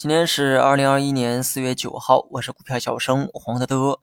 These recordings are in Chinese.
今天是二零二一年四月九号，我是股票小生黄德德。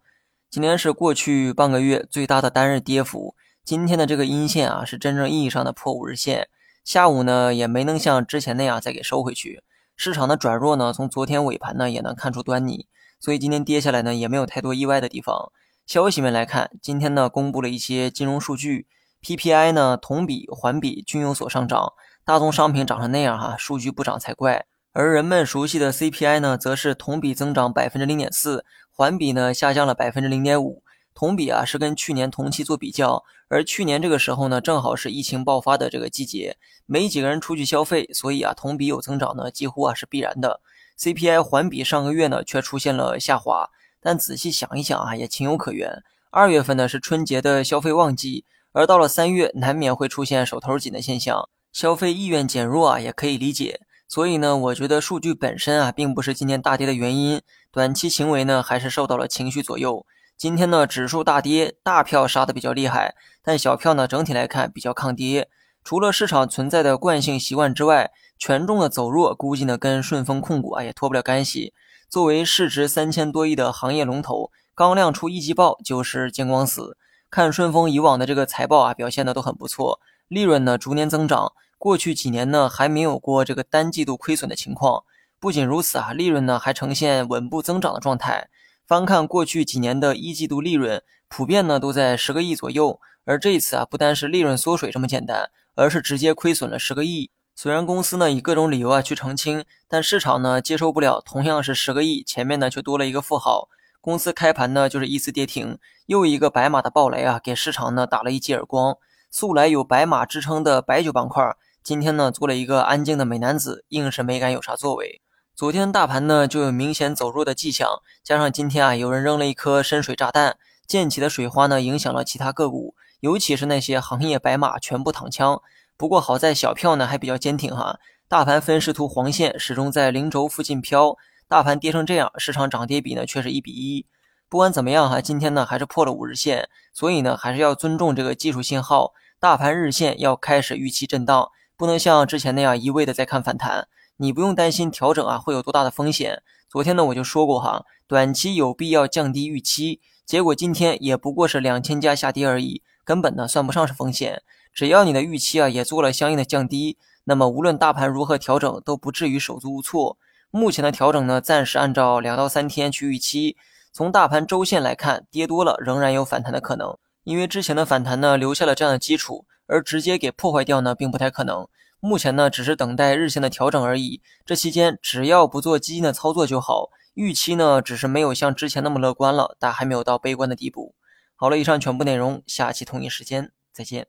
今天是过去半个月最大的单日跌幅。今天的这个阴线啊，是真正意义上的破五日线。下午呢，也没能像之前那样再给收回去。市场的转弱呢，从昨天尾盘呢也能看出端倪。所以今天跌下来呢，也没有太多意外的地方。消息面来看，今天呢公布了一些金融数据，PPI 呢同比环比均有所上涨。大宗商品涨成那样哈，数据不涨才怪。而人们熟悉的 CPI 呢，则是同比增长百分之零点四，环比呢下降了百分之零点五。同比啊是跟去年同期做比较，而去年这个时候呢，正好是疫情爆发的这个季节，没几个人出去消费，所以啊同比有增长呢，几乎啊是必然的。CPI 环比上个月呢却出现了下滑，但仔细想一想啊，也情有可原。二月份呢是春节的消费旺季，而到了三月，难免会出现手头紧的现象，消费意愿减弱啊，也可以理解。所以呢，我觉得数据本身啊，并不是今天大跌的原因，短期行为呢，还是受到了情绪左右。今天呢，指数大跌，大票杀的比较厉害，但小票呢，整体来看比较抗跌。除了市场存在的惯性习惯之外，权重的走弱，估计呢，跟顺丰控股啊也脱不了干系。作为市值三千多亿的行业龙头，刚亮出一季报就是见光死。看顺丰以往的这个财报啊，表现的都很不错，利润呢逐年增长。过去几年呢，还没有过这个单季度亏损的情况。不仅如此啊，利润呢还呈现稳步增长的状态。翻看过去几年的一季度利润，普遍呢都在十个亿左右。而这一次啊，不单是利润缩水这么简单，而是直接亏损了十个亿。虽然公司呢以各种理由啊去澄清，但市场呢接受不了，同样是十个亿，前面呢却多了一个负号。公司开盘呢就是一次跌停，又一个白马的暴雷啊，给市场呢打了一记耳光。素来有白马之称的白酒板块。今天呢，做了一个安静的美男子，硬是没敢有啥作为。昨天大盘呢就有明显走弱的迹象，加上今天啊有人扔了一颗深水炸弹，溅起的水花呢影响了其他个股，尤其是那些行业白马全部躺枪。不过好在小票呢还比较坚挺哈，大盘分时图黄线始终在零轴附近飘，大盘跌成这样，市场涨跌比呢却是一比一。不管怎么样哈，今天呢还是破了五日线，所以呢还是要尊重这个技术信号，大盘日线要开始预期震荡。不能像之前那样一味的在看反弹，你不用担心调整啊会有多大的风险。昨天呢我就说过哈，短期有必要降低预期，结果今天也不过是两千家下跌而已，根本呢算不上是风险。只要你的预期啊也做了相应的降低，那么无论大盘如何调整都不至于手足无措。目前的调整呢暂时按照两到三天去预期，从大盘周线来看，跌多了仍然有反弹的可能，因为之前的反弹呢留下了这样的基础。而直接给破坏掉呢，并不太可能。目前呢，只是等待日线的调整而已。这期间只要不做基金的操作就好。预期呢，只是没有像之前那么乐观了，但还没有到悲观的地步。好了，以上全部内容，下期同一时间再见。